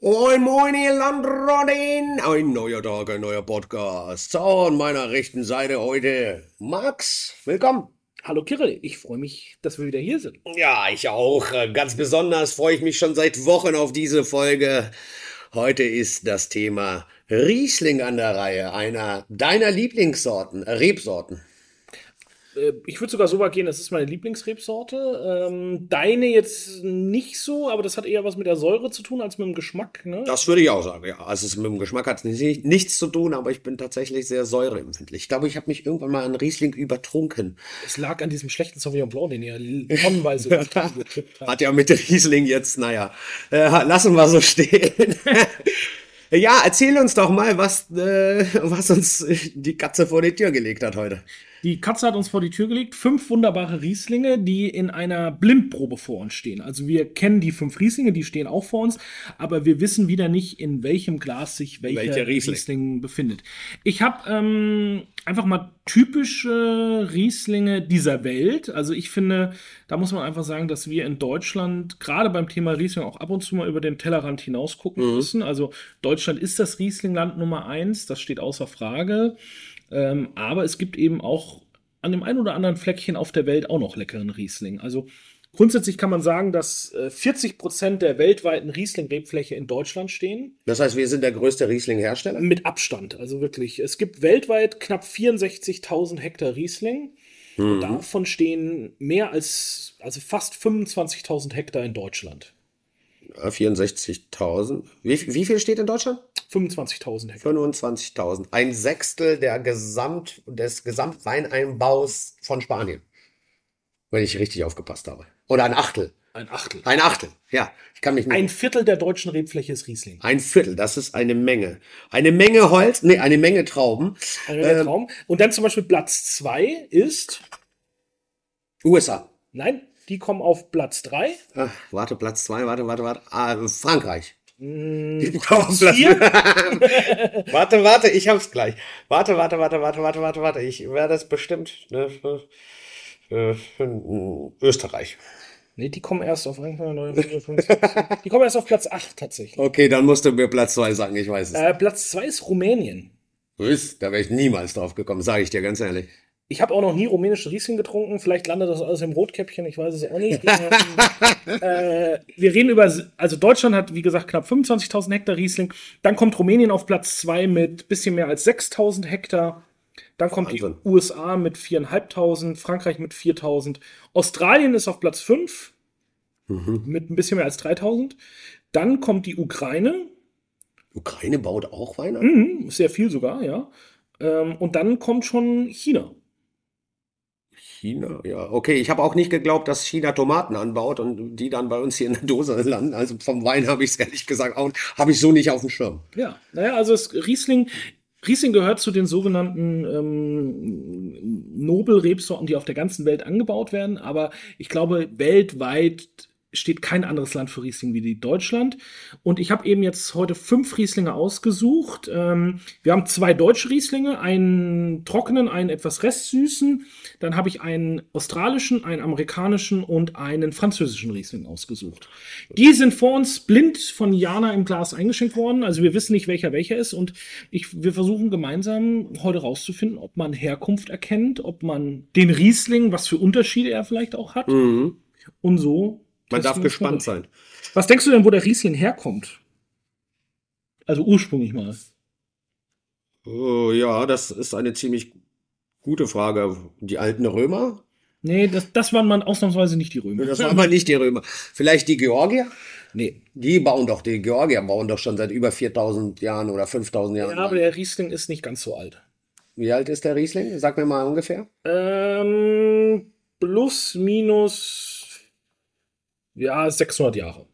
Moin, moin, ihr Landrodin! Ein neuer Tag, ein neuer Podcast. So, an meiner rechten Seite heute Max. Willkommen. Hallo Kirill, ich freue mich, dass wir wieder hier sind. Ja, ich auch. Ganz besonders freue ich mich schon seit Wochen auf diese Folge. Heute ist das Thema Riesling an der Reihe, einer deiner Lieblingssorten, äh, Rebsorten. Äh, ich würde sogar so weit gehen, das ist meine Lieblingsrebsorte. Ähm, deine jetzt nicht so, aber das hat eher was mit der Säure zu tun als mit dem Geschmack. Ne? Das würde ich auch sagen, ja. Also es mit dem Geschmack hat nicht, nichts zu tun, aber ich bin tatsächlich sehr säureempfindlich. Ich glaube, ich habe mich irgendwann mal an Riesling übertrunken. Es lag an diesem schlechten Sauvignon Blanc, den ihr tonnenweise Hat ja mit Riesling jetzt, naja, äh, lassen wir so stehen. ja, erzähl uns doch mal, was, äh, was uns die Katze vor die Tür gelegt hat heute. Die Katze hat uns vor die Tür gelegt. Fünf wunderbare Rieslinge, die in einer Blindprobe vor uns stehen. Also wir kennen die fünf Rieslinge, die stehen auch vor uns, aber wir wissen wieder nicht, in welchem Glas sich welcher, welcher Riesling. Riesling. befindet. Ich habe ähm, einfach mal typische Rieslinge dieser Welt. Also ich finde, da muss man einfach sagen, dass wir in Deutschland gerade beim Thema Riesling auch ab und zu mal über den Tellerrand hinaus gucken mhm. müssen. Also Deutschland ist das Rieslingland Nummer eins, das steht außer Frage. Ähm, aber es gibt eben auch an dem einen oder anderen Fleckchen auf der Welt auch noch leckeren Riesling. Also grundsätzlich kann man sagen, dass äh, 40 Prozent der weltweiten Riesling-Rebfläche in Deutschland stehen. Das heißt, wir sind der größte Riesling-Hersteller? Mit Abstand, also wirklich. Es gibt weltweit knapp 64.000 Hektar Riesling. Mhm. Und davon stehen mehr als, also fast 25.000 Hektar in Deutschland. 64.000. Wie, wie viel steht in Deutschland? 25.000 Hektar. 25.000. Ein Sechstel der Gesamt, des Gesamtweineinbaus von Spanien. Wenn ich richtig aufgepasst habe. Oder ein Achtel. Ein Achtel. Ein Achtel, ja. Ich kann mich nicht ein Viertel der deutschen Rebfläche ist Riesling. Ein Viertel, das ist eine Menge. Eine Menge Holz, nee, eine Menge Trauben. Eine Menge ähm, Trauben. Und dann zum Beispiel Platz zwei ist USA. Nein, die kommen auf Platz 3. Warte, Platz 2, warte, warte, warte. Ah, Frankreich. Mm, die Platz Warte, warte, ich hab's gleich. Warte, warte, warte, warte, warte, warte, warte. Ich werde es bestimmt. Ne, äh, Österreich. Nee, die kommen erst auf Die kommen erst auf Platz 8 tatsächlich. Okay, dann musst du mir Platz 2 sagen, ich weiß es. Äh, Platz 2 ist Rumänien. Grüß, da wäre ich niemals drauf gekommen, sage ich dir ganz ehrlich. Ich habe auch noch nie rumänischen Riesling getrunken. Vielleicht landet das alles im Rotkäppchen, ich weiß es auch nicht. äh, wir reden über, also Deutschland hat, wie gesagt, knapp 25.000 Hektar Riesling. Dann kommt Rumänien auf Platz 2 mit bisschen mehr als 6.000 Hektar. Dann kommt Wahnsinn. die USA mit 4.500, Frankreich mit 4.000. Australien ist auf Platz 5 mhm. mit ein bisschen mehr als 3.000. Dann kommt die Ukraine. Ukraine baut auch Wein an? Mhm, sehr viel sogar, ja. Ähm, und dann kommt schon China. China, ja. Okay, ich habe auch nicht geglaubt, dass China Tomaten anbaut und die dann bei uns hier in der Dose landen. Also vom Wein habe ich es ehrlich gesagt auch, habe ich so nicht auf dem Schirm. Ja, naja, also es, Riesling, Riesling gehört zu den sogenannten ähm, Nobelrebsorten, die auf der ganzen Welt angebaut werden. Aber ich glaube, weltweit steht kein anderes Land für Riesling wie die Deutschland. Und ich habe eben jetzt heute fünf Rieslinge ausgesucht. Ähm, wir haben zwei deutsche Rieslinge, einen trockenen, einen etwas restsüßen. Dann habe ich einen australischen, einen amerikanischen und einen französischen Riesling ausgesucht. Die sind vor uns blind von Jana im Glas eingeschenkt worden. Also wir wissen nicht, welcher welcher ist. Und ich, wir versuchen gemeinsam heute rauszufinden, ob man Herkunft erkennt, ob man den Riesling, was für Unterschiede er vielleicht auch hat. Mhm. Und so man darf gespannt sein. Was denkst du denn, wo der Riesling herkommt? Also ursprünglich mal. Oh, ja, das ist eine ziemlich gute Frage. Die alten Römer? Nee, das, das waren mal ausnahmsweise nicht die Römer. Das waren mal nicht die Römer. Vielleicht die Georgier? Nee, die bauen doch, die Georgier bauen doch schon seit über 4000 Jahren oder 5000 Jahren. Ja, aber der Riesling ist nicht ganz so alt. Wie alt ist der Riesling? Sag mir mal ungefähr. Ähm, plus, minus ja, 600 Jahre.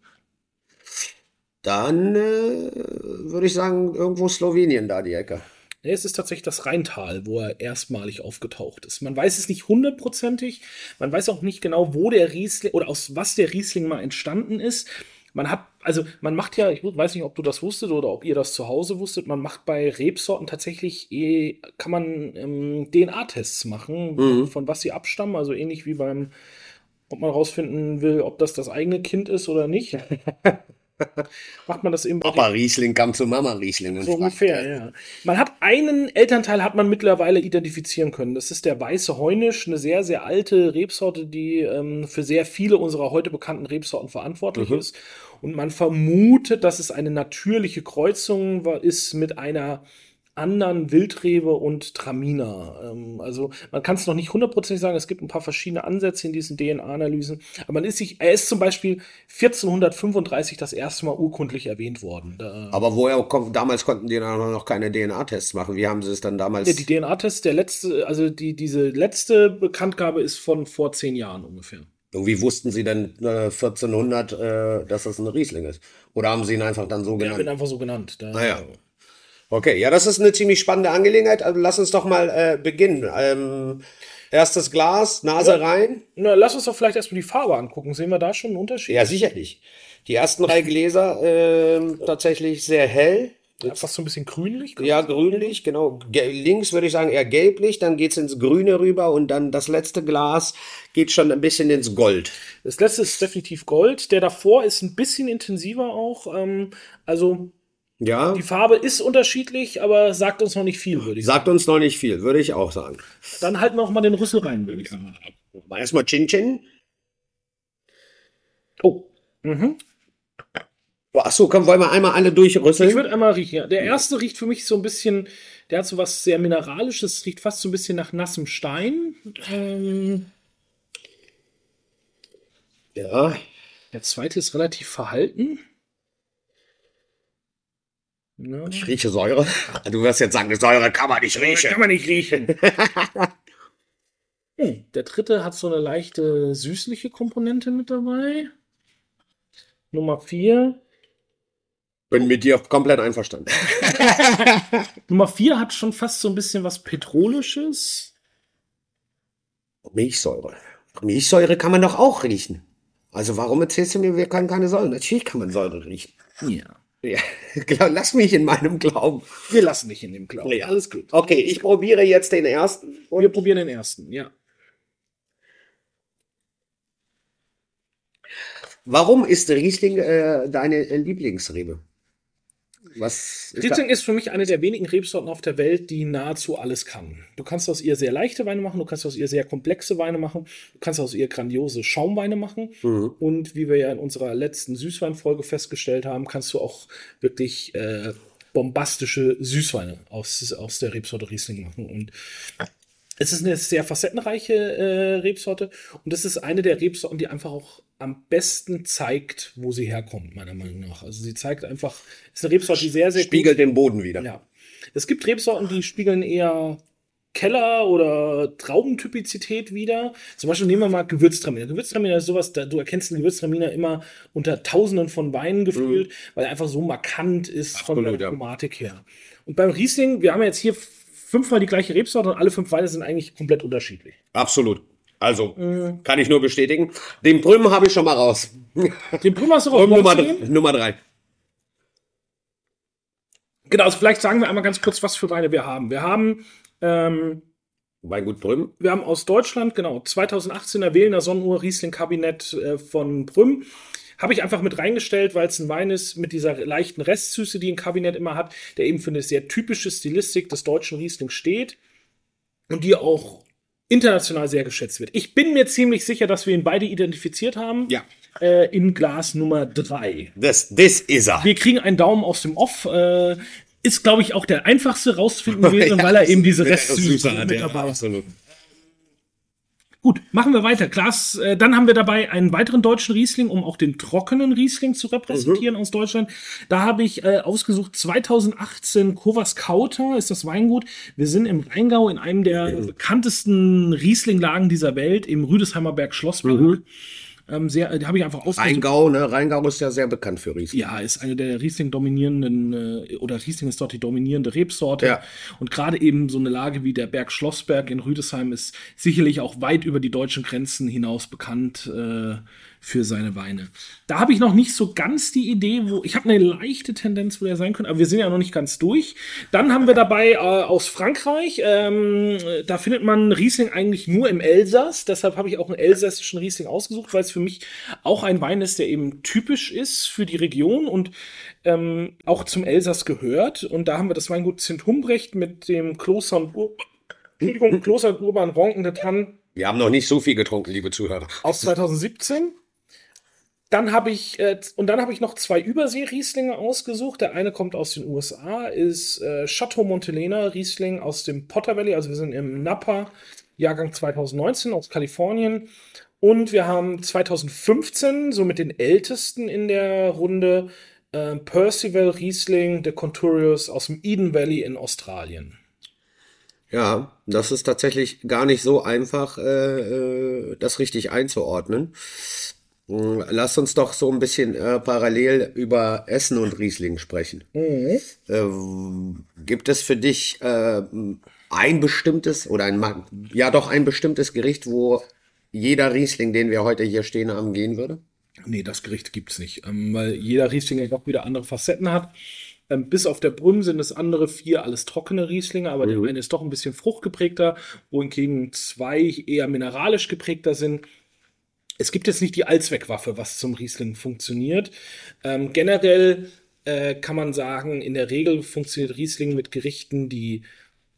Dann äh, würde ich sagen, irgendwo Slowenien da die Ecke. Nee, es ist tatsächlich das Rheintal, wo er erstmalig aufgetaucht ist. Man weiß es nicht hundertprozentig. Man weiß auch nicht genau, wo der Riesling oder aus was der Riesling mal entstanden ist. Man hat, also man macht ja, ich weiß nicht, ob du das wusstet oder ob ihr das zu Hause wusstet, man macht bei Rebsorten tatsächlich, eh, kann man ähm, DNA-Tests machen, mhm. von was sie abstammen, also ähnlich wie beim ob man rausfinden will, ob das das eigene Kind ist oder nicht. macht man das eben. Papa Riesling kam zu Mama Riesling. So ungefähr, ja. Man hat einen Elternteil hat man mittlerweile identifizieren können. Das ist der weiße Heunisch, eine sehr, sehr alte Rebsorte, die ähm, für sehr viele unserer heute bekannten Rebsorten verantwortlich Mhm. ist. Und man vermutet, dass es eine natürliche Kreuzung war, ist mit einer anderen Wildrebe und Traminer. Ähm, also man kann es noch nicht hundertprozentig sagen, es gibt ein paar verschiedene Ansätze in diesen DNA-Analysen, aber man ist sich, er ist zum Beispiel 1435 das erste Mal urkundlich erwähnt worden. Da, Aber woher kommt, damals konnten die dann noch keine DNA-Tests machen. Wie haben sie es dann damals? Ja, die DNA-Test, der letzte, also die, diese letzte Bekanntgabe ist von vor zehn Jahren ungefähr. Wie wussten sie denn äh, 1400, äh, dass das ein Riesling ist? Oder haben sie ihn einfach dann so Ja, genannt? wird einfach so genannt. Da, Ah ja. Okay, ja, das ist eine ziemlich spannende Angelegenheit. Also lass uns doch mal äh, beginnen. Ähm, erstes Glas, Nase rein. Na, lass uns doch vielleicht erstmal die Farbe angucken. Sehen wir da schon einen Unterschied? Ja, sicherlich. Die ersten drei Gläser ähm, tatsächlich sehr hell. Fast so ein bisschen grünlich. Ja, grünlich, genau. Ge links würde ich sagen eher gelblich, dann geht's ins Grüne rüber und dann das letzte Glas geht schon ein bisschen ins Gold. Das letzte ist definitiv Gold. Der davor ist ein bisschen intensiver auch. Ähm, also Ja, die Farbe ist unterschiedlich, aber sagt uns noch nicht viel, würde ich sagen. sagt uns noch nicht viel, würde ich auch sagen. Dann halten wir auch mal den Rüssel rein, würde ich sagen. Erstmal Chin Chin. Oh. Mhm. Ach so, komm, wollen wir einmal alle Ich durchrüsseln? würde einmal riechen. Ja. Der erste riecht für mich so ein bisschen, der hat so was sehr Mineralisches, riecht fast so ein bisschen nach nassem Stein. Ähm, Ja, der zweite ist relativ verhalten. Ja. ich rieche Säure. Du wirst jetzt sagen, Säure kann man nicht Kann riechen. man nicht riechen. Hm, Der dritte hat so eine leichte süßliche Komponente mit dabei. Nummer vier. Bin mit dir komplett einverstanden. Nummer vier hat schon fast so ein bisschen was Petrolisches. Milchsäure. Milchsäure kann man doch auch riechen. Also warum erzählst du mir, wir können keine Säure? Natürlich kann man Säure riechen. Ja. Ja, glaub- lass mich in meinem Glauben. Wir lassen dich in dem Glauben. Ja. Alles gut. Okay, ich probiere jetzt den ersten. Wir probieren den ersten, ja. Warum ist Riesling äh, deine Lieblingsrebe? Was ist Riesling ist für mich eine der wenigen Rebsorten auf der Welt, die nahezu alles kann. Du kannst aus ihr sehr leichte Weine machen, du kannst aus ihr sehr komplexe Weine machen, du kannst aus ihr grandiose Schaumweine machen. Mhm. Und wie wir ja in unserer letzten Süßweinfolge festgestellt haben, kannst du auch wirklich äh, bombastische Süßweine aus, aus der Rebsorte Riesling machen. Und es ist eine sehr facettenreiche äh, Rebsorte und es ist eine der Rebsorten, die einfach auch am besten zeigt, wo sie herkommt, meiner Meinung nach. Also sie zeigt einfach, es ist eine Rebsorte, die sehr, sehr Spiegelt den Boden wieder. ja. Es gibt Rebsorten, die spiegeln eher Keller- oder Traubentypizität wieder. Zum Beispiel nehmen wir mal Gewürztraminer. Gewürztraminer ist sowas, da, du erkennst einen Gewürztraminer immer unter tausenden von Weinen gefühlt, weil er einfach so markant ist von Absolut, der ja. Chromatik her. Und beim Riesling, wir haben jetzt hier fünfmal die gleiche Rebsorte und alle fünf Weine sind eigentlich komplett unterschiedlich. Absolut. Also, Mhm. kann ich nur bestätigen. Den Brüm habe ich schon mal raus. Den Prüm hast du Nummer, raus. dr- Nummer drei. Genau, also vielleicht sagen wir einmal ganz kurz, was für Weine wir haben. Wir haben ähm, Weingut Brüm. Wir haben aus Deutschland, genau, 2018er Wählener Sonnenuhr Riesling Kabinett äh, von Brüm. Habe ich einfach mit reingestellt, weil es ein Wein ist mit dieser leichten Restsüße, die ein Kabinett immer hat, der eben für eine sehr typische Stilistik des deutschen Riesling steht und die auch international sehr geschätzt wird. Ich bin mir ziemlich sicher, dass wir ihn beide identifiziert haben. Ja. Äh, in Glas Nummer 3. Das, ist er. Wir kriegen einen Daumen aus dem Off. Äh, ist, glaube ich, auch der einfachste rauszufinden gewesen, weil er eben diese Restsüße mit dabei hat. Absolut. Gut, machen wir weiter. Glas, äh, dann haben wir dabei einen weiteren deutschen Riesling, um auch den trockenen Riesling zu repräsentieren aus Deutschland. Da habe ich äh, ausgesucht 2018 Kovas Kauter ist das Weingut. Wir sind im Rheingau in einem der bekanntesten Riesling-Lagen dieser Welt, im Rüdesheimer Berg Schlossberg. Ähm, sehr, äh, habe ich einfach ausgesucht. Rheingau, ne? Rheingau ist ja sehr bekannt für Riesling. Ja, ist eine der Riesling dominierenden, äh, oder Riesling ist dort die dominierende Rebsorte. Ja. Und gerade eben so eine Lage wie der Berg Schlossberg in Rüdesheim ist sicherlich auch weit über die deutschen Grenzen hinaus bekannt äh, für seine Weine. Da habe ich noch nicht so ganz die Idee, wo ich habe eine leichte Tendenz, wo er sein könnte, aber wir sind ja noch nicht ganz durch. Dann haben wir dabei äh, aus Frankreich, ähm, da findet man Riesling eigentlich nur im Elsass. Deshalb habe ich auch einen elsässischen Riesling ausgesucht, weil es für mich auch ein Wein ist, der eben typisch ist für die Region und ähm, auch zum Elsass gehört. Und da haben wir das Weingut Zint Humbrecht mit dem Kloster und Ur Entschuldigung, Kloster Urban Ronken der Tann. Wir haben noch nicht so viel getrunken, liebe Zuhörer. Aus 2017. Dann habe ich, äh, und dann habe ich noch zwei Übersee-Rieslinge ausgesucht. Der eine kommt aus den USA, ist äh, Chateau Montelena Riesling aus dem Potter Valley. Also wir sind im Napa, Jahrgang 2019 aus Kalifornien. Und wir haben 2015, so mit den ältesten in der Runde, äh, Percival Riesling de Conturius aus dem Eden Valley in Australien. Ja, das ist tatsächlich gar nicht so einfach, äh, äh das richtig einzuordnen. Hm, lass uns doch so ein bisschen äh, parallel über Essen und Riesling sprechen. Mhm. Äh, gibt es für dich äh, ein bestimmtes oder ein, ja doch ein bestimmtes Gericht, wo jeder Riesling, den wir heute hier stehen haben, gehen würde? Nee, das Gericht gibt's nicht, ähm, weil jeder Riesling ja doch wieder andere Facetten hat. Ähm, bis auf der Brunn sind es andere vier alles trockene Rieslinge, aber mhm. der eine ist doch ein bisschen fruchtgeprägter, wohingegen zwei eher mineralisch geprägter sind. Es gibt jetzt nicht die Allzweckwaffe, was zum Riesling funktioniert. Ähm, generell äh, kann man sagen, in der Regel funktioniert Riesling mit Gerichten, die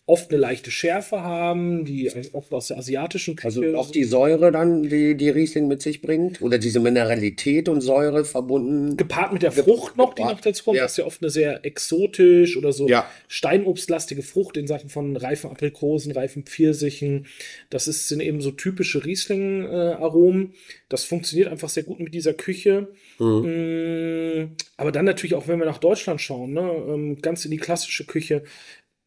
oft eine leichte Schärfe haben, die oft aus der asiatischen Küche. Also auch die Säure dann, die, die Riesling mit sich bringt? Oder diese Mineralität und Säure verbunden? Gepaart mit der Frucht noch, die noch dazu kommt. Ja. Das ist ja oft eine sehr exotisch oder so ja. steinobstlastige Frucht in Sachen von reifen Aprikosen, reifen Pfirsichen. Das ist, sind eben so typische Riesling-Aromen. das funktioniert einfach sehr gut mit dieser Küche. Mhm. Mm, aber dann natürlich auch, wenn wir nach Deutschland schauen, ne, ähm, ganz in die klassische Küche,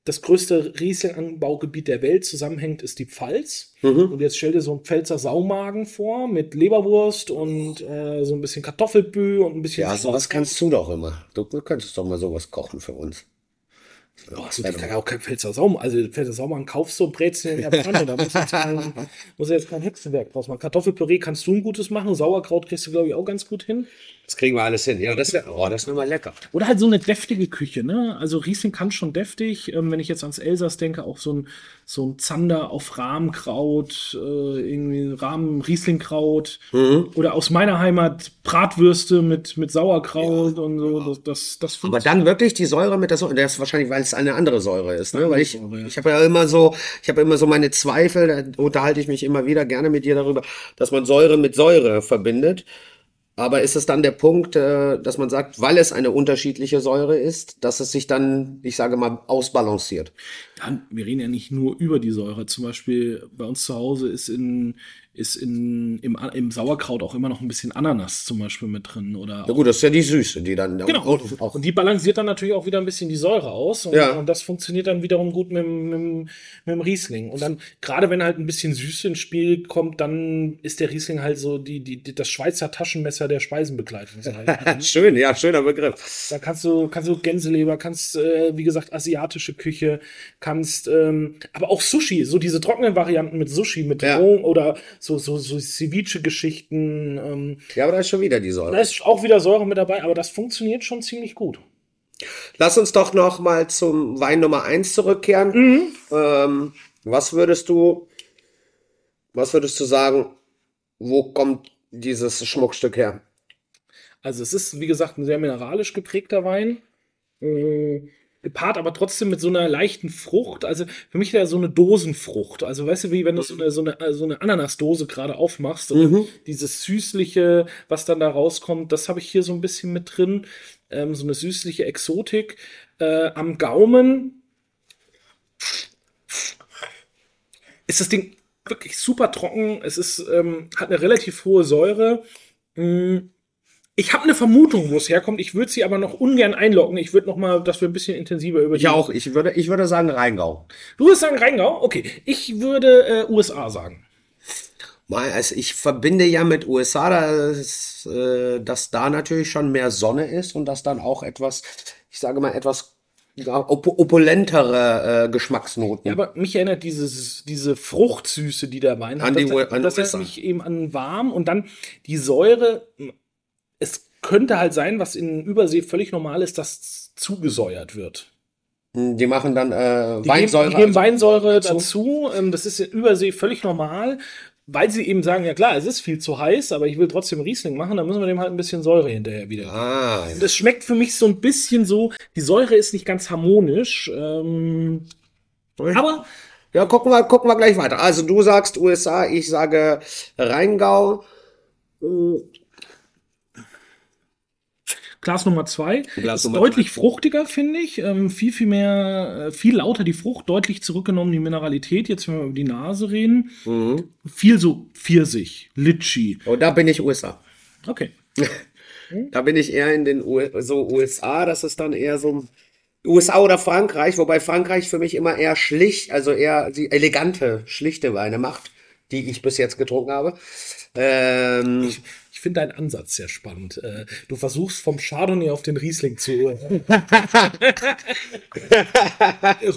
das größte Riesling-Anbaugebiet der Welt zusammenhängt, ist die Pfalz. Mhm. Und jetzt stell dir so einen Pfälzer Saumagen vor mit Leberwurst und äh, so ein bisschen Kartoffelbü und ein bisschen. Ja, sowas kannst du doch immer. Du, du könntest doch mal sowas kochen für uns. Boah, so, das kann ja auch kein Pfälzer Saum. Also Pfälzer Saumagen kaufst du Brezeln in der Pfanne. Da muss jetzt, kein, muss jetzt kein Hexenwerk draus machen. Kartoffelpüree kannst du ein gutes machen. Sauerkraut kriegst du, glaube ich, auch ganz gut hin. Das kriegen wir alles hin. Ja, das, oh, das ist mal lecker. Oder halt so eine deftige Küche, ne? Also Riesling kann schon deftig. Ähm, wenn ich jetzt ans Elsass denke, auch so ein, so ein Zander auf Rahmkraut, äh, irgendwie Rahmen Rieslingkraut. Mhm. Oder aus meiner Heimat Bratwürste mit, mit Sauerkraut ja, und so. Das, das, das Aber dann wirklich die Säure mit der Säure. Das ist wahrscheinlich, weil es eine andere Säure ist, ne? Weil ich, ich habe ja immer so, ich habe immer so meine Zweifel, da unterhalte ich mich immer wieder gerne mit dir darüber, dass man Säure mit Säure verbindet. Aber ist es dann der Punkt, äh, dass man sagt, weil es eine unterschiedliche Säure ist, dass es sich dann, ich sage mal, ausbalanciert? Ja, wir reden ja nicht nur über die Säure. Zum Beispiel bei uns zu Hause ist in, ist in, im, im Sauerkraut auch immer noch ein bisschen Ananas zum Beispiel mit drin. Oder ja gut, das ist ja die Süße, die dann genau. auch, auch Und die balanciert dann natürlich auch wieder ein bisschen die Säure aus. Und, ja. und das funktioniert dann wiederum gut mit, mit, mit dem Riesling. Und dann, gerade wenn halt ein bisschen Süße ins Spiel kommt, dann ist der Riesling halt so die, die, die das Schweizer Taschenmesser der Speisenbegleitung. Halt. Schön, ja, schöner Begriff. Da kannst du, kannst du Gänseleber, kannst, äh, wie gesagt, asiatische Küche, kannst, ähm, aber auch Sushi, so diese trockenen Varianten mit Sushi, mit ja. Roh oder so, so, so Ceviche-Geschichten. Ähm, ja, aber da ist schon wieder die Säure. Da ist auch wieder Säure mit dabei, aber das funktioniert schon ziemlich gut. Lass uns doch noch mal zum Wein Nummer 1 zurückkehren. Mhm. Ähm, was würdest du, was würdest du sagen, wo kommt dieses Schmuckstück her? Also es ist, wie gesagt, ein sehr mineralisch geprägter Wein. Äh, gepaart aber trotzdem mit so einer leichten Frucht. Also für mich wäre so eine Dosenfrucht. Also weißt du, wie wenn du so eine, so eine, so eine Ananasdose gerade aufmachst mhm. dieses Süßliche, was dann da rauskommt, das habe ich hier so ein bisschen mit drin. Ähm, so eine süßliche Exotik. Äh, am Gaumen ist das Ding wirklich super trocken. Es ist, ähm, hat eine relativ hohe Säure. Mm ich habe eine Vermutung, wo es herkommt. Ich würde sie aber noch ungern einloggen. Ich würde noch mal, dass wir ein bisschen intensiver über die. Ja, auch. Ich würde, ich würde sagen Rheingau. Du würdest sagen Rheingau? Okay. Ich würde äh, USA sagen. Mal, also ich verbinde ja mit USA, dass, äh, dass da natürlich schon mehr Sonne ist und dass dann auch etwas, ich sage mal, etwas op opulentere äh, Geschmacksnoten. Ja, aber mich erinnert dieses, diese Fruchtsüße, die der Wein An hat. die das, an das erinnert mich eben an warm und dann die Säure. Könnte halt sein, was in Übersee völlig normal ist, dass zugesäuert wird. Die machen dann äh, Die Weinsäure. geben, die geben also Weinsäure dazu. dazu. Ähm, das ist in Übersee völlig normal, weil sie eben sagen, ja klar, es ist viel zu heiß, aber ich will trotzdem Riesling machen, dann müssen wir dem halt ein bisschen Säure hinterher wieder. Ah, Das schmeckt für mich so ein bisschen so, die Säure ist nicht ganz harmonisch, ähm, aber ja, gucken wir, gucken wir gleich weiter. Also du sagst USA, ich sage Rheingau. Glas Nummer zwei Glas ist Nummer deutlich fruchtiger, finde ich. Ähm, viel, viel mehr, äh, viel lauter die Frucht, deutlich zurückgenommen die Mineralität. Jetzt, wenn wir über die Nase reden, Mhm. viel so Pfirsich, Litschi. Und da bin ich USA. Okay. Da bin ich eher in den U so USA, das ist dann eher so USA oder Frankreich, wobei Frankreich für mich immer eher schlicht, also eher die elegante, schlichte Weine macht, die ich bis jetzt getrunken habe. Ähm, ich finde deinen Ansatz sehr spannend. Äh, Du versuchst vom Chardonnay auf den Riesling zu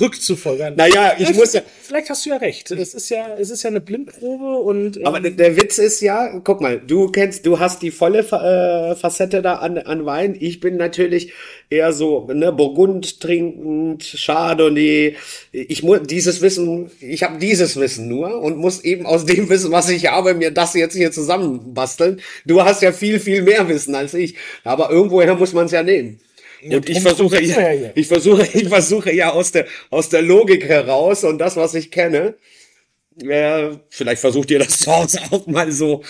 rückzufolgern. naja, ich muss ja, Vielleicht hast du ja recht. Es ist ja, es ist ja eine Blindprobe und ähm, aber der, Witz ist ja, guck mal, du kennst, du hast die volle äh, Facette da an, an Wein. Ich bin natürlich eher so, ne, Burgund trinkend, Chardonnay. Ich muss dieses Wissen, ich habe dieses Wissen nur und muss eben aus dem Wissen, was ich habe, mir das jetzt hier zusammenbasteln. Du hast ja viel, viel mehr Wissen als ich. Aber irgendwoher muss man es ja nehmen. Und ich versuche, ja ich versuche, ich versuche ja aus der, aus der Logik heraus und das, was ich kenne. Äh, vielleicht versucht ihr das zu Hause auch mal so.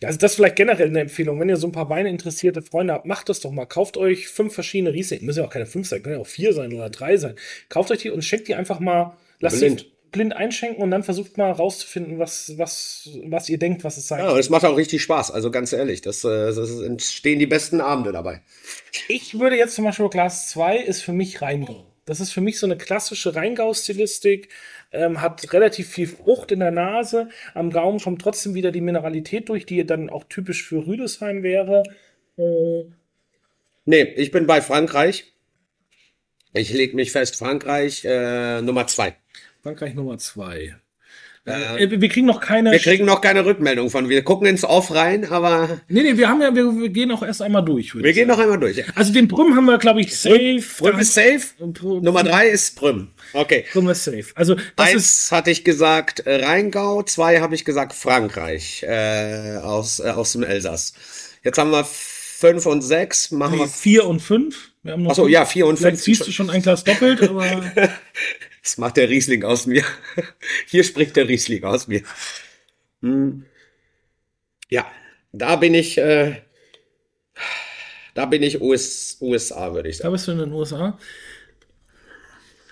Ja, also das ist vielleicht generell eine Empfehlung. Wenn ihr so ein paar weineinteressierte Freunde habt, macht das doch mal. Kauft euch fünf verschiedene Riesling. Müssen ja auch keine fünf sein, können ja auch vier sein oder drei sein. Kauft euch die und schenkt die einfach mal, lasst Blind. Blind einschenken und dann versucht mal rauszufinden, was, was, was ihr denkt, was es sein Ja, und es macht auch richtig Spaß. Also ganz ehrlich, das, äh, das entstehen die besten Abende dabei. Ich würde jetzt zum Beispiel Glas 2 ist für mich Rheingau. Das ist für mich so eine klassische Rheingau-Stilistik, ähm, hat relativ viel Frucht in der Nase. Am Gaumen kommt trotzdem wieder die Mineralität durch, die dann auch typisch für Rüdesheim wäre. Äh, Nee, ich bin bei Frankreich. Ich leg mich fest, Frankreich äh, Nummer zwei. Frankreich Nummer 2. Äh, wir kriegen noch keine. Wir kriegen noch keine Rückmeldung von. Wir gucken ins Off rein, aber nee, nee, wir haben ja, wir, wir gehen auch erst einmal durch. wir gehen noch einmal durch. Also den Brüm haben wir, glaube ich, safe. Brüm ist safe. Brüm- Nummer drei ist Brüm. Okay. Brüm ist safe. Also Eins hatte ich gesagt äh, Rheingau, zwei habe ich gesagt Frankreich äh, aus, äh, aus dem Elsass. Jetzt haben wir fünf und sechs. Machen wir. 4 und 5. Wir Achso, ja, vier und fünf. ziehst du schon ein Glas doppelt, aber. Das macht der Riesling aus mir. Hier spricht der Riesling aus mir. Hm. Ja, da bin ich, äh, da bin ich US, USA, würde ich Da sagen. bist du in den USA.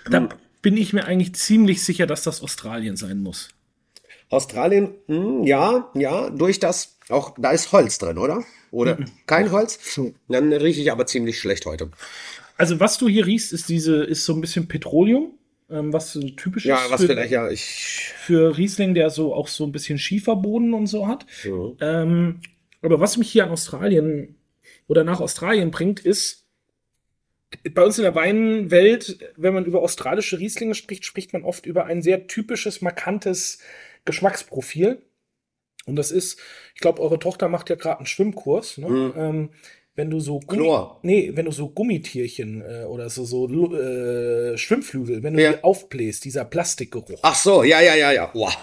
Da bin ich mir eigentlich ziemlich sicher, dass das Australien sein muss. Australien, hm, ja, ja, durch das, auch, da ist Holz drin, oder? Oder kein Holz? Dann rieche ich aber ziemlich schlecht heute. Also, was du hier riechst, ist diese, ist so ein bisschen Petroleum, ähm, was so typisch Ja, ist was für, vielleicht, ja, ich, für Riesling, der so auch so ein bisschen Schieferboden und so hat. Ähm, aber was mich hier an Australien oder nach Australien bringt, ist, bei uns in der Weinwelt, wenn man über australische Rieslinge spricht, spricht man oft über ein sehr typisches, markantes Geschmacksprofil. Und das ist, ich glaube, eure Tochter macht ja gerade einen Schwimmkurs. Ne? Ähm, wenn du so Gummi, Chlor. nee, wenn du so Gummitierchen äh, oder so, so äh, Schwimmflügel, wenn du Ja. die aufbläst, dieser Plastikgeruch. ach so, ja, ja, ja, ja, wow.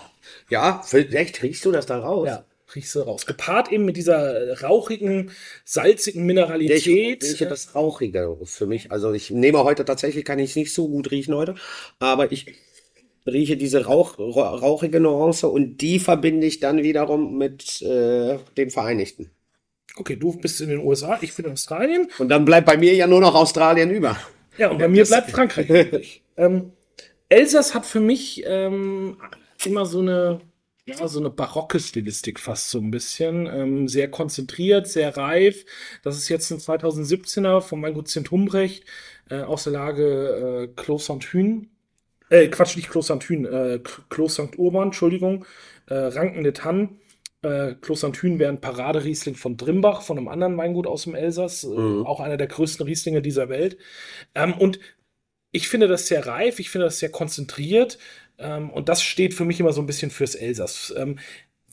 Ja, echt, riechst du das da raus? Ja, riechst du raus. Gepaart eben mit dieser rauchigen, salzigen Ja, ich Mineralität. rieche das Rauchige für mich. Also ich nehme heute tatsächlich, kann ich nicht so gut riechen heute, aber ich rieche diese Rauch, ra- rauchige Nuance und die verbinde ich dann wiederum mit äh, den Vereinigten. Okay, du bist in den USA, ich bin in Australien. Und dann bleibt bei mir ja nur noch Australien über. Ja, und bei mir bleibt Frankreich übrig. ähm, Elsass hat für mich ähm, immer so eine, ja, so eine barocke Stilistik fast so ein bisschen. Ähm, sehr konzentriert, sehr reif. Das ist jetzt ein 2017er von Weingut Zint Humbrecht äh, aus der Lage äh, Clos Saint-Hün. Äh, Quatsch, nicht Clos Saint-Hün, äh, Clos St. Urban, Entschuldigung. Äh, Rankende Tannen. Äh, Clos Saint-Hün wäre ein Paraderiesling von Drimbach, von einem anderen Weingut aus dem Elsass. Äh, Auch einer der größten Rieslinge dieser Welt. Ähm, und ich finde das sehr reif, ich finde das sehr konzentriert. Ähm, und das steht für mich immer so ein bisschen fürs Elsass. Ähm,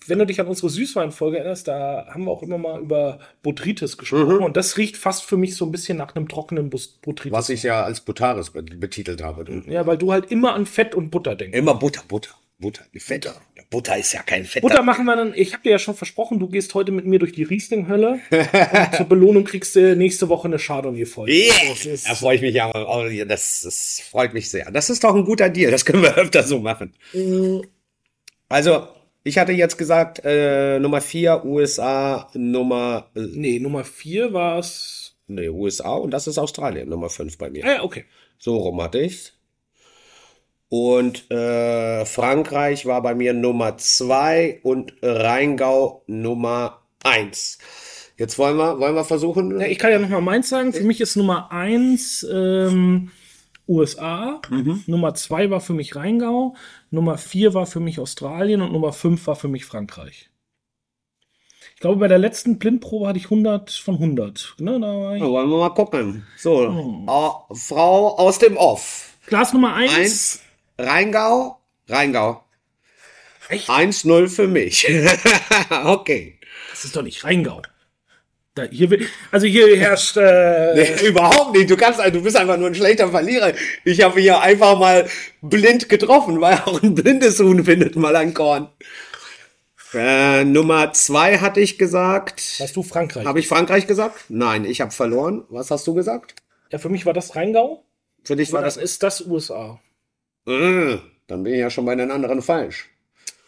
wenn du dich an unsere Süßweinfolge erinnerst, da haben wir auch immer mal über Botrytis gesprochen. Mhm. Und das riecht fast für mich so ein bisschen nach einem trockenen Botrytis. Was ich ja als Butaris be- betitelt habe. ja, weil du halt immer an Fett und Butter denkst. Immer Butter, Butter, Butter. Fett. Ja, Butter ist ja kein Fett. Butter machen wir dann. Ich habe dir ja schon versprochen, du gehst heute mit mir durch die Riesling-Hölle. zur Belohnung kriegst du nächste Woche eine Chardonnay-Folge. Yes! Da freue ich mich ja. Das, das freut mich sehr. Das ist doch ein guter Deal. Das können wir öfter so machen. Also, ich hatte jetzt gesagt, äh, Nummer 4 USA, Nummer. Äh, Nee, Nummer 4 war es. nee, USA und das ist Australien, Nummer 5 bei mir. Ah ja, okay. So rum hatte ich's. Und äh, Frankreich war bei mir Nummer 2 und Rheingau Nummer 1. Jetzt wollen wir, wollen wir versuchen. Ja, ich kann ja noch mal meins sagen. Für mich ist Nummer 1 ähm, USA. Nummer 2 war für mich Rheingau. Nummer 4 war für mich Australien. Und Nummer 5 war für mich Frankreich. Ich glaube, bei der letzten Blindprobe hatte ich 100 von 100. Ne, da war ich Ja, wollen wir mal gucken. So, äh, Frau aus dem Off. Glas Nummer 1. Eins, Rheingau, Rheingau. Echt? 1-0 für mich. okay. Das ist doch nicht Rheingau. Da, hier will, also hier herrscht. Äh, Nee, überhaupt nicht. Du kannst, du bist einfach nur ein schlechter Verlierer. Ich habe hier einfach mal blind getroffen, weil auch ein blindes Huhn findet mal ein Korn. Äh, Nummer zwei hatte ich gesagt. Hast du Frankreich? Habe ich Frankreich gesagt? Nein, ich habe verloren. Was hast du gesagt? ja, für mich war das Rheingau. Für dich war das das. ist das USA. Äh, dann bin ich ja schon bei den anderen falsch.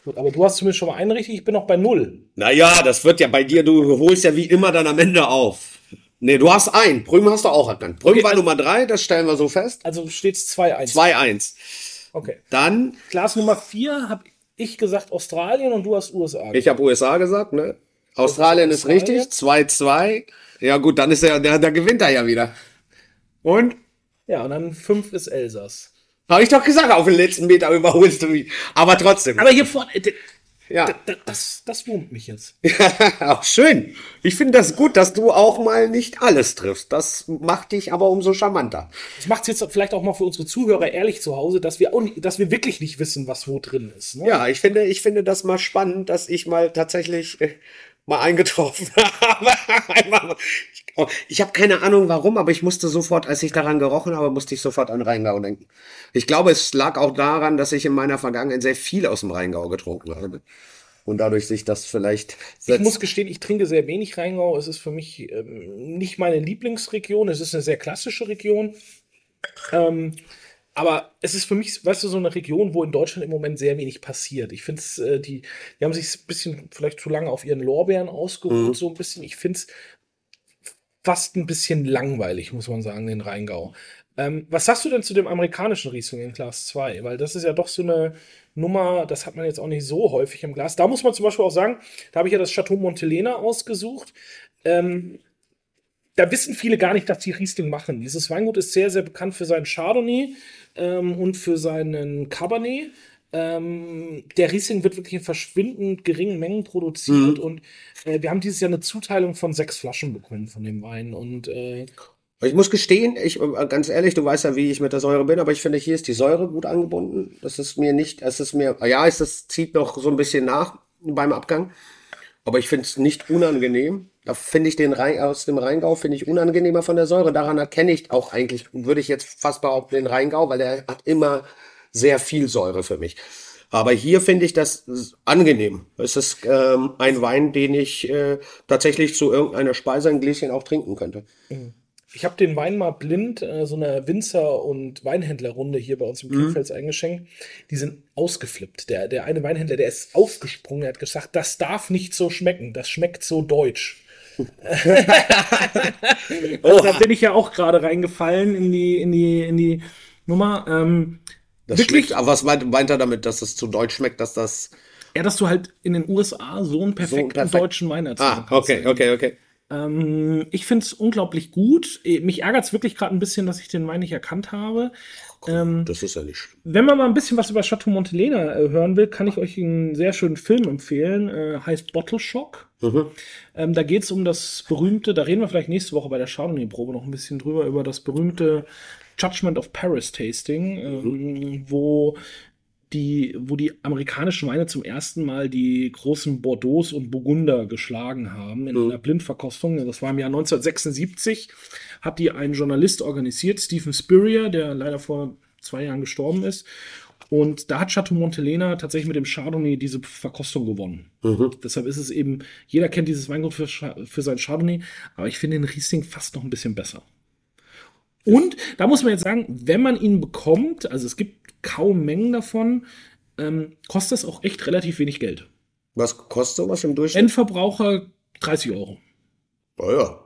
Gut, aber du hast zumindest schon mal einen richtig. Ich bin noch bei null. Naja, das wird ja bei dir, du holst ja wie immer dann am Ende auf. Nee, du hast ein. Prüm hast du auch erkannt. Prüm Okay, war also- Nummer drei, das stellen wir so fest. Also steht's 2-1. 2-1. Okay. Dann, Glas Nummer 4 habe ich gesagt Australien und du hast USA. ich habe USA gesagt, ne? Australien ist Australien. richtig. 2-2. Ja gut, dann ist er, der, der gewinnt er ja wieder. Und? Ja, und dann 5 ist Elsass. Habe ich doch gesagt, auf den letzten Meter überholst du mich. Aber trotzdem. Aber hier vorne, äh, ja. d- das, das wurmt mich jetzt. Auch schön. Ich finde das gut, dass du auch mal nicht alles triffst. Das macht dich aber umso charmanter. Das macht es jetzt vielleicht auch mal für unsere Zuhörer ehrlich zu Hause, dass wir, auch nicht, dass wir wirklich nicht wissen, was wo drin ist. Ne? Ja, ich finde, ich finde das mal spannend, dass ich mal tatsächlich äh, mal eingetroffen habe. Ich ich habe keine Ahnung warum, aber ich musste sofort, als ich daran gerochen habe, musste ich sofort an Rheingau denken. Ich glaube, es lag auch daran, dass ich in meiner Vergangenheit sehr viel aus dem Rheingau getrunken habe. Und dadurch sich das vielleicht Ich setzt. muss gestehen, ich trinke sehr wenig Rheingau. Es ist für mich ähm, nicht meine Lieblingsregion. Es ist eine sehr klassische Region. Ähm, aber es ist für mich, weißt du, so eine Region, wo in Deutschland im Moment sehr wenig passiert. Ich finde es, äh, die, die haben sich ein bisschen vielleicht zu lange auf ihren Lorbeeren ausgeruht, so ein bisschen. Ich finde es fast ein bisschen langweilig, muss man sagen, den Rheingau. Ähm, was sagst du denn zu dem amerikanischen Riesling in Glas 2? Weil das ist ja doch so eine Nummer, das hat man jetzt auch nicht so häufig im Glas. Da muss man zum Beispiel auch sagen, da habe ich ja das Chateau Montelena ausgesucht. Ähm, da wissen viele gar nicht, dass die Riesling machen. Dieses Weingut ist sehr, sehr bekannt für seinen Chardonnay ähm, und für seinen Cabernet. Ähm, der Riesling wird wirklich in verschwindend geringen Mengen produziert und äh, wir haben dieses Jahr eine Zuteilung von sechs Flaschen bekommen von dem Wein und äh, Ich muss gestehen, ich, äh, ganz ehrlich, du weißt ja, wie ich mit der Säure bin, aber ich finde, hier ist die Säure gut angebunden. Das ist mir nicht, es ist mir, ja, es ist, zieht noch so ein bisschen nach beim Abgang. Aber ich finde es nicht unangenehm. Da finde ich den Rhein, aus dem Rheingau finde ich unangenehmer von der Säure. Daran erkenne ich auch eigentlich, würde ich jetzt fast behaupten, den Rheingau, weil der hat immer sehr viel Säure für mich. Aber hier finde ich das angenehm. Es ist ähm, ein Wein, den ich äh, tatsächlich zu irgendeiner Speise ein Gläschen auch trinken könnte. Ich habe den Wein mal blind, äh, so eine Winzer- und Weinhändlerrunde hier bei uns im Kirchfels eingeschenkt. Die sind ausgeflippt. Der, der eine Weinhändler, der ist aufgesprungen, der hat gesagt, das darf nicht so schmecken, das schmeckt so deutsch. also, da bin ich ja auch gerade reingefallen in die, in die, in die Nummer. Ähm, Das Wirklich? schmeckt, aber was meint, meint er damit, dass es zu deutsch schmeckt, dass das. ja, dass du halt in den USA so einen perfekten perfekt- deutschen Wein erzählen Ah, kannst. okay, okay, okay. Ähm, ich finde es unglaublich gut. Eh, Mich ärgert es wirklich gerade ein bisschen, dass ich den Wein nicht erkannt habe. Ähm, Das ist ja nicht schlimm. wenn man mal ein bisschen was über Chateau Montelena äh, hören will, kann ich euch einen sehr schönen Film empfehlen. Äh, heißt Bottle Shock. Mhm. Ähm, da geht es um das berühmte, da reden wir vielleicht nächste Woche bei der Chardonnay-Probe noch ein bisschen drüber, über das berühmte Judgment of Paris Tasting, ähm, wo die, wo die amerikanischen Weine zum ersten Mal die großen Bordeaux und Burgunder geschlagen haben in einer Blindverkostung. Das war im Jahr 1976, hat die ein Journalist organisiert, Stephen Spurrier, der leider vor zwei Jahren gestorben ist. Und da hat Chateau Montelena tatsächlich mit dem Chardonnay diese Verkostung gewonnen. Deshalb ist es eben, jeder kennt dieses Weingut für, für sein Chardonnay, aber ich finde den Riesling fast noch ein bisschen besser. Und da muss man jetzt sagen, wenn man ihn bekommt, also es gibt kaum Mengen davon, ähm, kostet es auch echt relativ wenig Geld. Was kostet sowas im Durchschnitt? Endverbraucher 30 Euro. Oh ja,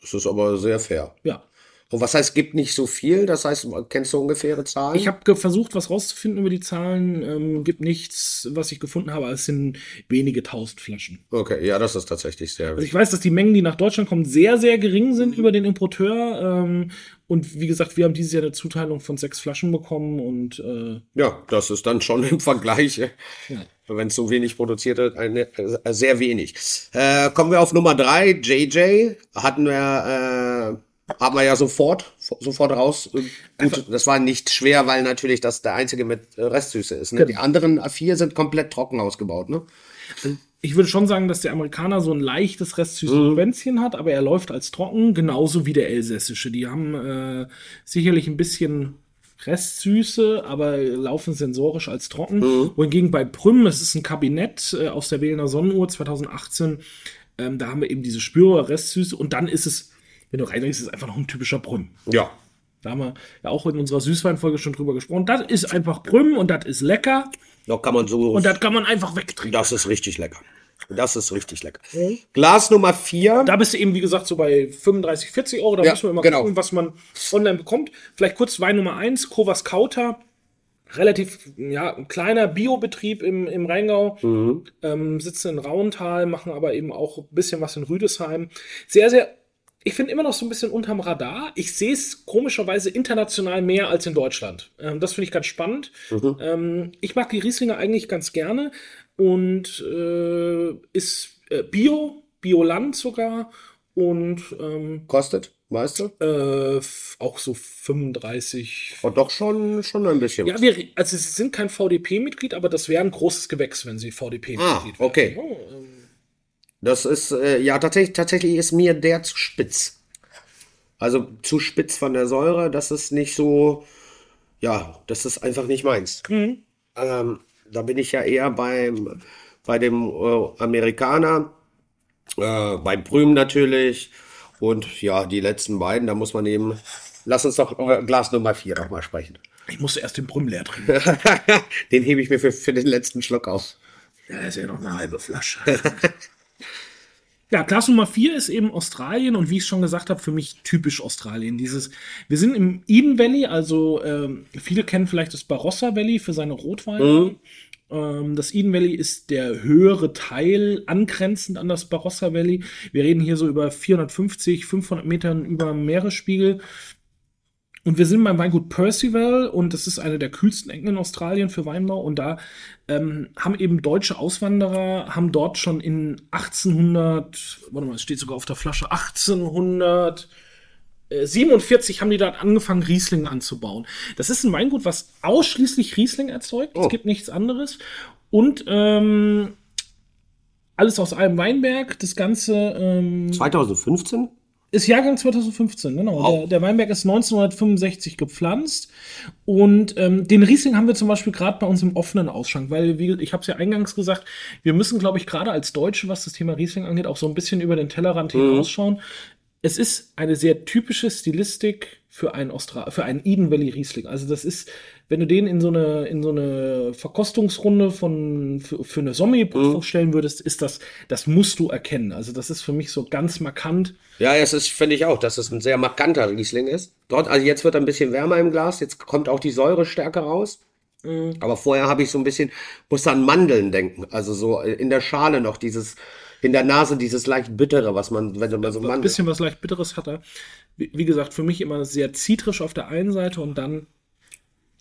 das ist aber sehr fair. Ja. Und was heißt, gibt nicht so viel? Das heißt, kennst du ungefähre Zahlen? Ich habe versucht, was rauszufinden über die Zahlen. Ähm, gibt nichts, was ich gefunden habe. Es sind wenige tausend Flaschen. Okay, ja, das ist tatsächlich sehr. Also ich weiß, dass die Mengen, die nach Deutschland kommen, sehr, sehr gering sind über den Importeur. Ähm, und wie gesagt, wir haben dieses Jahr eine Zuteilung von sechs Flaschen bekommen und äh, Ja, das ist dann schon im Vergleich, äh, Ja. wenn es so wenig produziert wird, eine, äh, sehr wenig. Äh, kommen wir auf Nummer drei, JJ. Hatten wir, äh, haben wir ja sofort, sofort raus. Gut, das war nicht schwer, weil natürlich das der einzige mit Restsüße ist. Ne? Genau. Die anderen vier sind komplett trocken ausgebaut. Ne? ich würde schon sagen, dass der Amerikaner so ein leichtes Restsüßquenzchen hat, aber er läuft als trocken, genauso wie der elsässische. Die haben äh, sicherlich ein bisschen Restsüße, aber laufen sensorisch als trocken. Wohingegen bei Prüm, es ist ein Kabinett äh, aus der Wählener Sonnenuhr 2018, ähm, da haben wir eben diese spürbare Restsüße und dann ist es, wenn du reinriechst, ist es einfach noch ein typischer Prüm. Ja. Da haben wir ja auch in unserer Süßweinfolge schon drüber gesprochen. Das ist einfach Prüm und das ist lecker Da kann man so. und das kann man einfach wegtrinken. das ist richtig lecker. Das ist richtig lecker. Glas Nummer vier. Da bist du eben, wie gesagt, so bei 35, 40 Euro. Da Ja, muss man immer genau. gucken, was man online bekommt. Vielleicht kurz Wein Nummer 1, Kovas Kauter. Relativ ja, ein kleiner Biobetrieb im, im Rheingau. Mhm. Ähm, sitzen in Rauental, machen aber eben auch ein bisschen was in Rüdesheim. Sehr, sehr, ich finde immer noch so ein bisschen unterm Radar. Ich sehe es komischerweise international mehr als in Deutschland. Ähm, das finde ich ganz spannend. Mhm. Ähm, ich mag die Rieslinge eigentlich ganz gerne und äh, ist äh, Bio, Bioland sogar und ähm, Kostet, weißt du? äh, auch so 35. Oh, doch schon, schon ein bisschen. Ja, wir, also sie sind kein VDP-Mitglied, aber das wäre ein großes Gewächs, wenn sie VDP-Mitglied Ah, wären. okay. Das ist, äh, ja, tatsächlich, tatsächlich ist mir der zu spitz. Also zu spitz von der Säure, das ist nicht so, ja, das ist einfach nicht meins. Mhm. Ähm, da bin ich ja eher beim, bei dem äh, Amerikaner, äh, beim Prüm natürlich. Und ja, die letzten beiden, da muss man eben, lass uns doch äh, Glas Nummer vier noch mal sprechen. Ich musste erst den Brüm leer trinken. Den hebe ich mir für, für den letzten Schluck auf. Ja, ist ja noch eine halbe Flasche. Ja, Glas Nummer 4 ist eben Australien und wie ich schon gesagt habe, für mich typisch Australien. Dieses, wir sind im Eden Valley, also ähm, viele kennen vielleicht das Barossa Valley für seine Rotweine. Ähm, das Eden Valley ist der höhere Teil angrenzend an das Barossa Valley. Wir reden hier so über 450, 500 Metern über dem Meeresspiegel. Und wir sind beim Weingut Percival und das ist eine der kühlsten Ecken in Australien für Weinbau. Und da ähm, haben eben deutsche Auswanderer, haben dort schon in 1800, warte mal, es steht sogar auf der Flasche, 1847 haben die dort angefangen, Riesling anzubauen. Das ist ein Weingut, was ausschließlich Riesling erzeugt. Oh. Es gibt nichts anderes. Und ähm, alles aus einem Weinberg. Das Ganze ähm, 2015? Ist Jahrgang 2015, genau. Wow. Der, der Weinberg ist 1965 gepflanzt und ähm, den Riesling haben wir zum Beispiel gerade bei uns im offenen Ausschank, weil, wie ich habe es ja eingangs gesagt, wir müssen, glaube ich, gerade als Deutsche, was das Thema Riesling angeht, auch so ein bisschen über den Tellerrand hinausschauen. Es ist eine sehr typische Stilistik für einen, Austra für einen Eden Valley Riesling. Also das ist, wenn du den in so eine, in so eine Verkostungsrunde von, für, für eine Sommerprüfung stellen würdest, ist das, das musst du erkennen. Also das ist für mich so ganz markant. Ja, es ist, finde ich auch, dass es ein sehr markanter Riesling ist. Dort, also jetzt wird er ein bisschen wärmer im Glas, jetzt kommt auch die Säure stärker raus. Aber vorher habe ich so ein bisschen, muss an Mandeln denken. Also so in der Schale noch dieses, in der Nase dieses leicht bittere, was man, wenn man so ein bisschen was leicht Bitteres hat er. Wie, wie gesagt, für mich immer sehr zitrisch auf der einen Seite und dann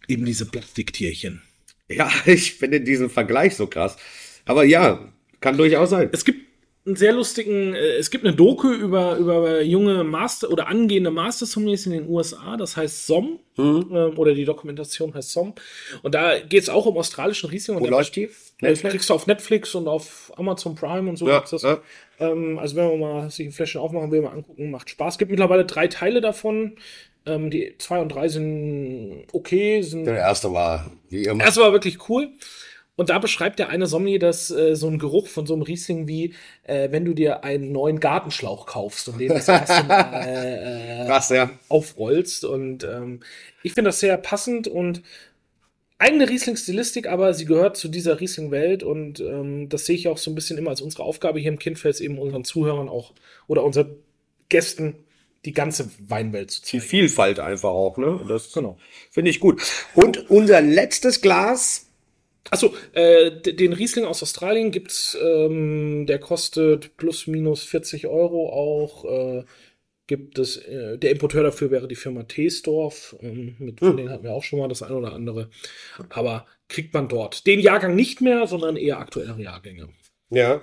eben diese Plastiktierchen. Ja, ich finde diesen Vergleich so krass. Aber ja, kann durchaus sein. Es gibt einen sehr lustigen, äh, es gibt eine Doku über, über junge Master oder angehende Master Sommeliers in den USA, das heißt SOM, mhm. ähm, oder die Dokumentation heißt SOM. Und da geht es auch um australischen Riesling. Wo läuft die? Netflix? Kriegst du auf Netflix und auf Amazon Prime und so. Ja, ja. Ähm, also wenn man mal sich ein Fläschchen aufmachen will, mal angucken, macht Spaß. Es gibt mittlerweile drei Teile davon. Ähm, die zwei und drei sind okay. Sind Der erste war wie immer. Der erste war wirklich cool. Und da beschreibt der eine Sommelier das äh, so ein Geruch von so einem Riesling wie, äh, wenn du dir einen neuen Gartenschlauch kaufst und den das erste Mal äh, Krass, ja. aufrollst. Und ähm, ich finde das sehr passend und eigene Riesling-Stilistik, aber sie gehört zu dieser Riesling-Welt und ähm, das sehe ich auch so ein bisschen immer als unsere Aufgabe hier im Kindfels, eben unseren Zuhörern auch oder unseren Gästen die ganze Weinwelt zu Die Vielfalt einfach auch, ne? Das genau. finde ich gut. Und unser letztes Glas Achso, äh, den Riesling aus Australien gibt's, ähm, der kostet plus minus 40 Euro auch. Äh, gibt es, äh, der Importeur dafür wäre die Firma Teesdorf. Ähm, mit hm. denen hatten wir auch schon mal das ein oder andere. Aber kriegt man dort. Den Jahrgang nicht mehr, sondern eher aktuellere Jahrgänge. Ja.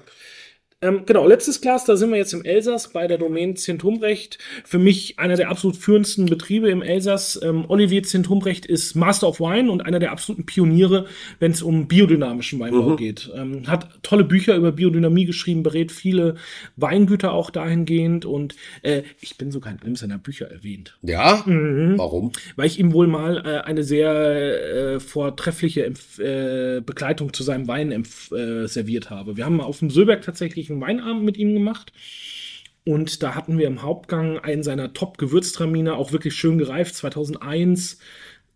Ähm, genau, letztes Glas, da sind wir jetzt im Elsass bei der Domain Zintumbrecht. Für mich einer der absolut führendsten Betriebe im Elsass. Ähm, Olivier Zintumbrecht ist Master of Wine und einer der absoluten Pioniere, wenn es um biodynamischen Weinbau mhm. geht. Ähm, hat tolle Bücher über Biodynamie geschrieben, berät viele Weingüter auch dahingehend und äh, ich bin sogar in einem seiner Bücher erwähnt. Ja? Mhm. Warum? Weil ich ihm wohl mal äh, eine sehr äh, vortreffliche äh, Begleitung zu seinem Wein äh, serviert habe. Wir haben auf dem Söberg tatsächlich einen Weinabend mit ihm gemacht. Und da hatten wir im Hauptgang einen seiner Top-Gewürztraminer, auch wirklich schön gereift, 2001,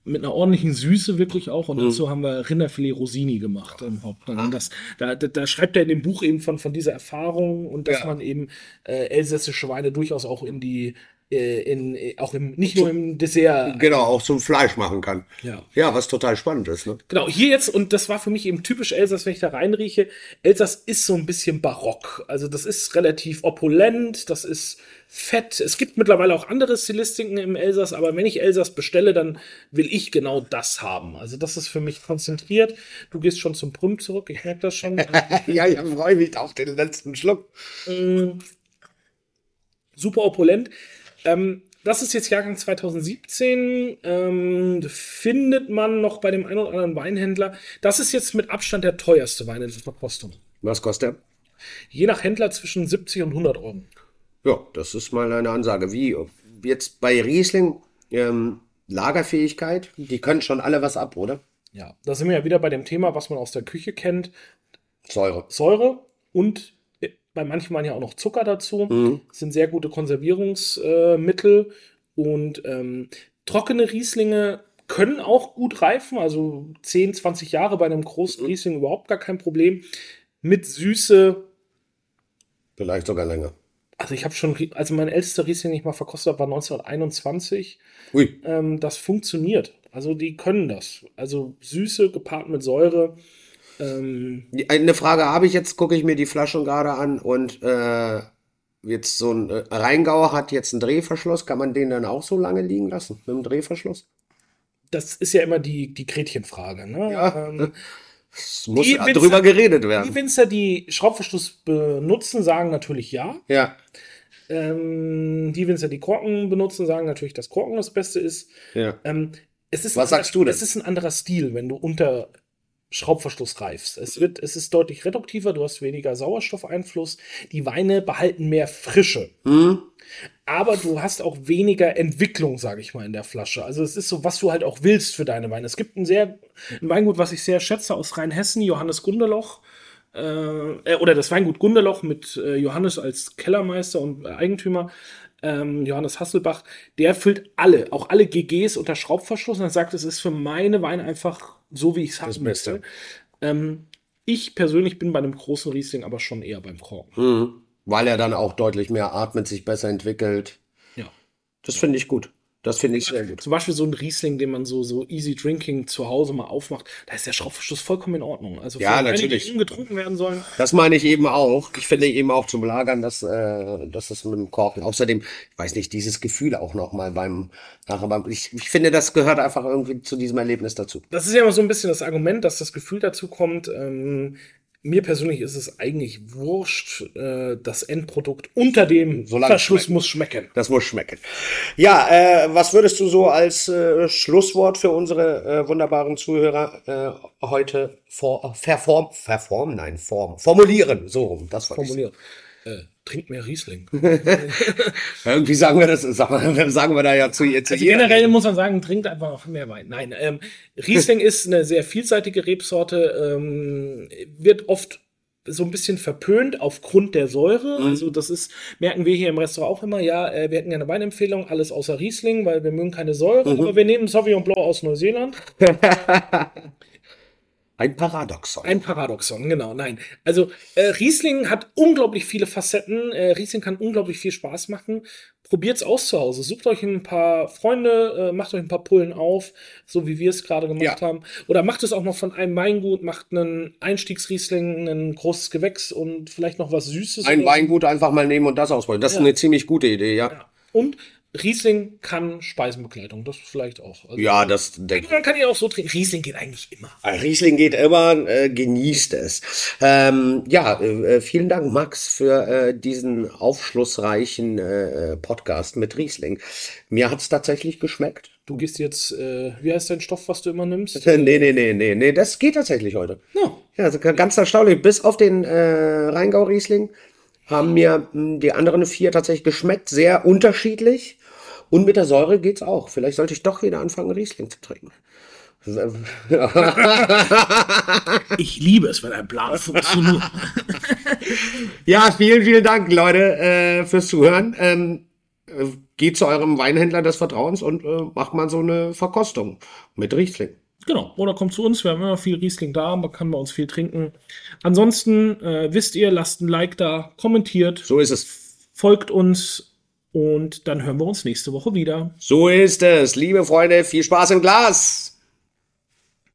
mit einer ordentlichen Süße wirklich auch. Und mhm. dazu haben wir Rinderfilet Rosini gemacht im Hauptgang. Und das, da, da, schreibt er in dem Buch eben von, von dieser Erfahrung und dass ja. man eben äh, elsässische Weine durchaus auch in die in, äh, auch im, nicht nur im Dessert. Genau, auch zum Fleisch machen kann. Ja. Ja, was total spannend ist, ne? Genau, hier jetzt, und das war für mich eben typisch Elsass, wenn ich da reinrieche. Elsass ist so ein bisschen barock. Also das ist relativ opulent, das ist fett. Es gibt mittlerweile auch andere Stilistiken im Elsass, aber wenn ich Elsass bestelle, dann will ich genau das haben. Also das ist für mich konzentriert. Du gehst schon zum Prüm zurück, ich merke das schon. ja, ich freue mich auf den letzten Schluck. Mm, super opulent. Ähm, das ist jetzt Jahrgang 2017. Ähm, findet man noch bei dem einen oder anderen Weinhändler. Das ist jetzt mit Abstand der teuerste Wein in der Verkostung. Was kostet er? Je nach Händler zwischen 70 und 100 Euro. Ja, das ist mal eine Ansage. Wie jetzt bei Riesling ähm, Lagerfähigkeit, die können schon alle was ab, oder? Ja, da sind wir ja wieder bei dem Thema, was man aus der Küche kennt. Säure. Säure und bei manchen waren ja auch noch Zucker dazu. Mhm. Das sind sehr gute Konservierungsmittel. Äh, und ähm, trockene Rieslinge können auch gut reifen. Also 10, 20 Jahre bei einem großen mhm. Riesling überhaupt gar kein Problem. Mit Süße. Vielleicht sogar länger. Also ich habe schon, also mein ältester Riesling, den ich mal verkostet habe, war 1921. Ui. Ähm, das funktioniert. Also die können das. Also Süße gepaart mit Säure ähm, Eine Frage habe ich jetzt, gucke ich mir die Flasche gerade an und äh, jetzt so ein äh, Rheingauer hat jetzt einen Drehverschluss. Kann man den dann auch so lange liegen lassen mit dem Drehverschluss? Das ist ja immer die, die Gretchenfrage. Ne? Ja. Ähm, es muss Winzer, drüber geredet werden. Die Winzer, die Schraubverschluss benutzen, sagen natürlich ja. Ja. Ähm, die Winzer, die Korken benutzen, sagen natürlich, dass Korken das Beste ist. Ja. Ähm, es ist Was sagst du denn? Es ist ein anderer Stil, wenn du unter Schraubverschluss reifst. Es, wird, es ist deutlich reduktiver, du hast weniger Sauerstoffeinfluss, die Weine behalten mehr Frische. Mhm. Aber du hast auch weniger Entwicklung, sage ich mal, in der Flasche. Also es ist so, was du halt auch willst für deine Weine. Es gibt ein sehr, ein Weingut, was ich sehr schätze aus Rheinhessen, Johannes Gunderloch. Äh, äh oder das Weingut Gunderloch mit äh, Johannes als Kellermeister und Eigentümer. Ähm, Johannes Hasselbach, der füllt alle, auch alle GGs unter Schraubverschluss und er sagt, es ist für meine Weine einfach so wie ich es haben möchte. Ähm, ich persönlich bin bei einem großen Riesling aber schon eher beim Korken. Mhm. Weil er dann auch deutlich mehr atmet, sich besser entwickelt. Ja. Das finde ich gut. Das finde ich sehr gut. Zum Beispiel so ein Riesling, den man so, so easy drinking zu Hause mal aufmacht, da ist der Schraubverschluss vollkommen in Ordnung. Also ja, natürlich. die getrunken werden sollen. Das meine ich eben auch. Ich finde eben auch zum Lagern, dass, äh, dass das mit dem Korken. Außerdem, ich weiß nicht, dieses Gefühl auch noch mal beim, nachher beim ich, ich finde, das gehört einfach irgendwie zu diesem Erlebnis dazu. Das ist ja immer so ein bisschen das Argument, dass das Gefühl dazu kommt, ähm, mir persönlich ist es eigentlich wurscht. Äh, das Endprodukt unter dem Solange Verschluss schmeckt. muss schmecken. Das muss schmecken. Ja, äh, was würdest du so als äh, Schlusswort für unsere äh, wunderbaren Zuhörer äh, heute vor, verform, verform, nein, form, formulieren, so rum, das war Formuliert. Äh, trink mehr Riesling. Irgendwie sagen wir das, sagen wir, da ja zu ihr. Zu Also generell muss man sagen, trinkt einfach noch mehr Wein. Nein, ähm, Riesling ist eine sehr vielseitige Rebsorte, ähm, wird oft so ein bisschen verpönt aufgrund der Säure. Also das ist, merken wir hier im Restaurant auch immer, ja, äh, wir hätten ja eine Weinempfehlung, alles außer Riesling, weil wir mögen keine Säure, aber wir nehmen Sauvignon Blanc aus Neuseeland. Ein Paradoxon. Ein Paradoxon, genau, nein. Also äh, Riesling hat unglaublich viele Facetten. Äh, Riesling kann unglaublich viel Spaß machen. Probiert's aus zu Hause. Sucht euch ein paar Freunde, äh, macht euch ein paar Pullen auf, so wie wir es gerade gemacht Ja. haben. Oder macht es auch noch von einem Weingut, macht einen Einstiegsriesling, ein großes Gewächs und vielleicht noch was Süßes. Ein. Weingut einfach mal nehmen und das ausprobieren. Das ist Ja. eine ziemlich gute Idee, ja. Ja. Und Riesling kann Speisenbegleitung, das vielleicht auch. Also, Ja, das denke Man kann ja auch so trinken. Riesling geht eigentlich immer. Riesling geht immer, äh, genießt es. Ähm, ja, äh, vielen Dank, Max, für äh, diesen aufschlussreichen äh, Podcast mit Riesling. Mir hat's tatsächlich geschmeckt. Du gehst jetzt, äh, wie heißt dein Stoff, was du immer nimmst? nee, nee, nee, nee, nee, das geht tatsächlich heute. Ja. Ja, also ganz erstaunlich. Bis auf den äh, Rheingau-Riesling haben mir mh, die anderen vier tatsächlich geschmeckt, sehr unterschiedlich. Und mit der Säure geht's auch. Vielleicht sollte ich doch wieder anfangen, Riesling zu trinken. Ich liebe es, wenn ein Plan funktioniert. Ja, vielen, vielen Dank, Leute, äh, fürs Zuhören. Ähm, äh, geht zu eurem Weinhändler des Vertrauens und äh, macht mal so eine Verkostung mit Riesling. Genau, oder kommt zu uns, wir haben immer viel Riesling da, man kann bei uns viel trinken. Ansonsten äh, wisst ihr, lasst ein Like da, kommentiert, So ist es. folgt uns und dann hören wir uns nächste Woche wieder. So ist es. Liebe Freunde, viel Spaß im Glas.